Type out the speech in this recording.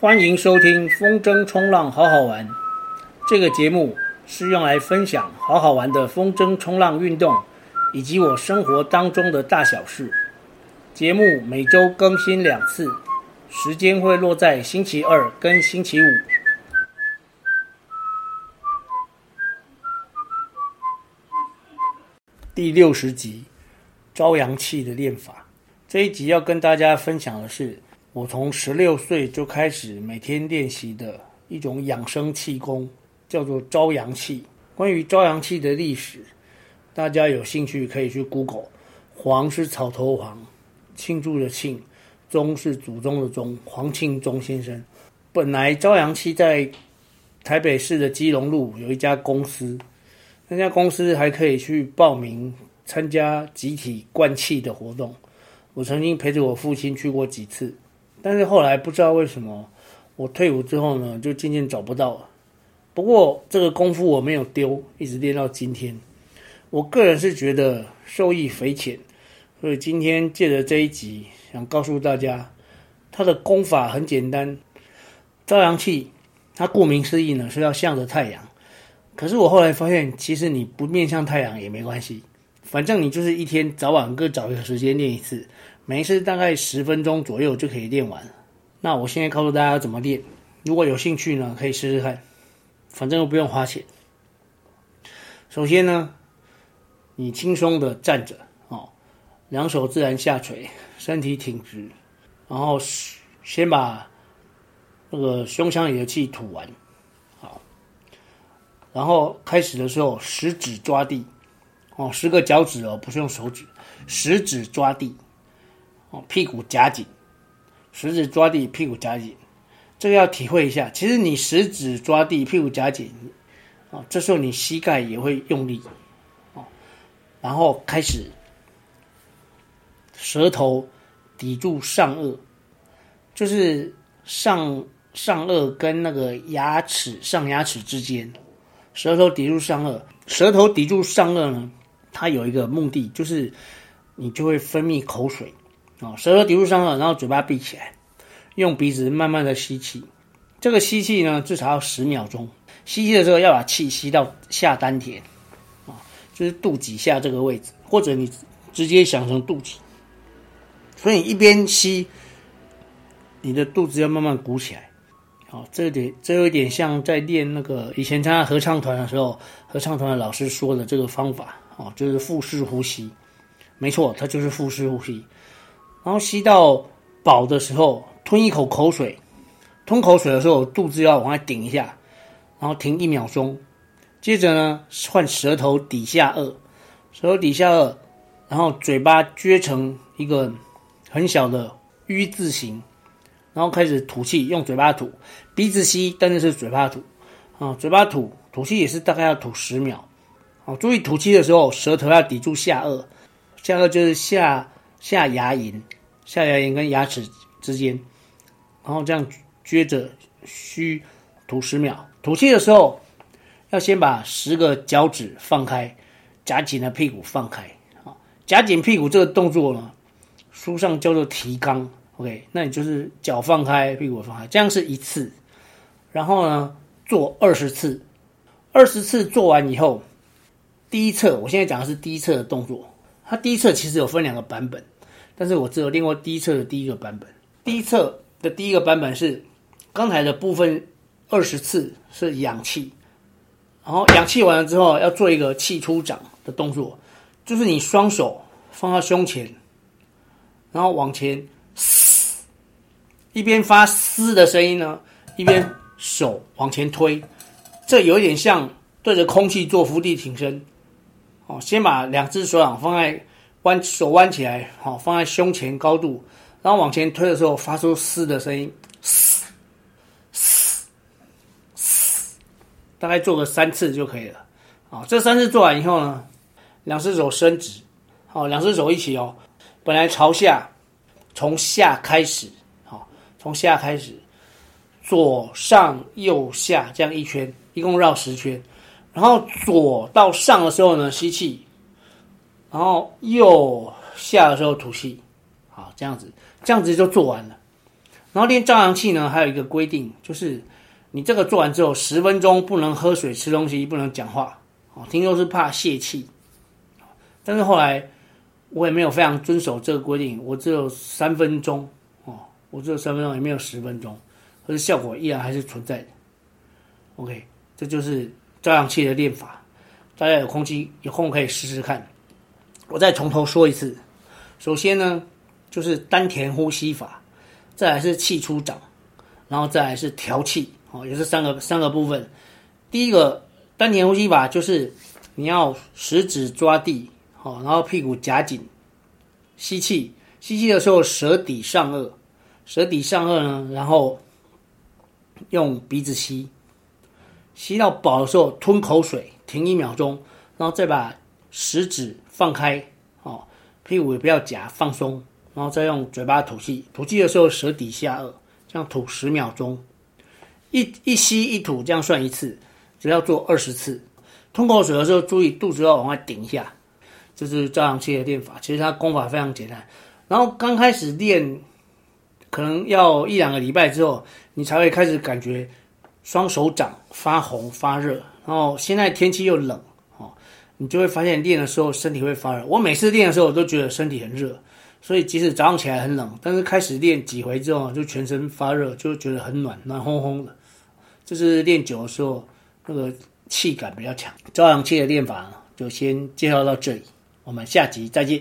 欢迎收听风筝冲浪好好玩。这个节目是用来分享好好玩的风筝冲浪运动，以及我生活当中的大小事。节目每周更新两次，时间会落在星期二跟星期五。第六十集，朝阳气的练法。这一集要跟大家分享的是，我从十六岁就开始每天练习的一种养生气功，叫做朝阳气。关于朝阳气的历史，大家有兴趣可以去 Google。黄是草头黄，庆祝的庆，宗是祖宗的宗，黄庆宗先生。本来朝阳气在台北市的基隆路有一家公司。那家公司还可以去报名参加集体灌气的活动。我曾经陪着我父亲去过几次，但是后来不知道为什么，我退伍之后呢，就渐渐找不到。不过这个功夫我没有丢，一直练到今天。我个人是觉得受益匪浅，所以今天借着这一集，想告诉大家，它的功法很简单。朝阳气，它顾名思义呢，是要向着太阳。可是我后来发现，其实你不面向太阳也没关系，反正你就是一天早晚各找一个时间练一次，每一次大概十分钟左右就可以练完。那我现在告诉大家怎么练，如果有兴趣呢，可以试试看，反正又不用花钱。首先呢，你轻松的站着，哦，两手自然下垂，身体挺直，然后先把那个胸腔里的气吐完。好然后开始的时候，食指抓地，哦，十个脚趾哦，不是用手指，食指抓地，哦，屁股夹紧，食指抓地，屁股夹紧，这个要体会一下。其实你食指抓地，屁股夹紧，哦，这时候你膝盖也会用力，哦，然后开始，舌头抵住上颚，就是上上颚跟那个牙齿上牙齿之间。舌头抵住上颚，舌头抵住上颚呢，它有一个目的，就是你就会分泌口水啊。舌头抵住上顎，然后嘴巴闭起来，用鼻子慢慢的吸气。这个吸气呢，至少要十秒钟。吸气的时候要把气吸到下丹田啊，就是肚脐下这个位置，或者你直接想成肚脐。所以一边吸，你的肚子要慢慢鼓起来。好，这点，这有一点像在练那个以前参加合唱团的时候，合唱团的老师说的这个方法，哦，就是腹式呼吸，没错，它就是腹式呼吸。然后吸到饱的时候，吞一口口水，吞口水的时候，肚子要往外顶一下，然后停一秒钟，接着呢，换舌头抵下颚，舌头抵下颚，然后嘴巴撅成一个很小的 U 字形。然后开始吐气，用嘴巴吐，鼻子吸，但是是嘴巴吐，啊，嘴巴吐，吐气也是大概要吐十秒，啊，注意吐气的时候，舌头要抵住下颚，下颚就是下下牙龈，下牙龈跟牙齿之间，然后这样撅着嘘吐十秒，吐气的时候要先把十个脚趾放开，夹紧的屁股放开，啊，夹紧屁股这个动作呢，书上叫做提肛。OK，那你就是脚放开，屁股放开，这样是一次。然后呢，做二十次，二十次做完以后，第一侧，我现在讲的是第一侧的动作。它第一侧其实有分两个版本，但是我只有练过第一册的第一个版本。第一册的第一个版本是刚才的部分，二十次是氧气，然后氧气完了之后，要做一个气出掌的动作，就是你双手放到胸前，然后往前嘶。一边发嘶的声音呢，一边手往前推，这有一点像对着空气做伏地挺身。哦，先把两只手掌放在弯手弯起来，好，放在胸前高度，然后往前推的时候发出嘶的声音，嘶嘶嘶，大概做个三次就可以了。啊，这三次做完以后呢，两只手伸直，好，两只手一起哦，本来朝下，从下开始。好从下开始，左上右下这样一圈，一共绕十圈。然后左到上的时候呢，吸气，然后右下的时候吐气。好，这样子，这样子就做完了。然后练朝阳气呢，还有一个规定，就是你这个做完之后，十分钟不能喝水、吃东西，不能讲话。哦，听说是怕泄气。但是后来我也没有非常遵守这个规定，我只有三分钟哦，我只有三分钟，也没有十分钟，可是效果依然还是存在的。OK，这就是朝阳气的练法，大家有空气有空可以试试看。我再从头说一次，首先呢，就是丹田呼吸法，再来是气出掌，然后再来是调气，哦，也是三个三个部分。第一个丹田呼吸法就是你要食指抓地，好，然后屁股夹紧，吸气，吸气的时候舌抵上颚，舌抵上颚呢，然后用鼻子吸。吸到饱的时候，吞口水，停一秒钟，然后再把食指放开，哦，屁股也不要夹，放松，然后再用嘴巴吐气。吐气的时候，舌抵下颚，这样吐十秒钟，一一吸一吐，这样算一次，只要做二十次。吞口水的时候，注意肚子要往外顶一下，这是朝阳气的练法。其实它功法非常简单。然后刚开始练，可能要一两个礼拜之后，你才会开始感觉。双手掌发红发热，然后现在天气又冷，你就会发现练的时候身体会发热。我每次练的时候，我都觉得身体很热，所以即使早上起来很冷，但是开始练几回之后，就全身发热，就觉得很暖，暖烘烘的。就是练久的时候，那个气感比较强。朝阳气的练法就先介绍到这里，我们下集再见。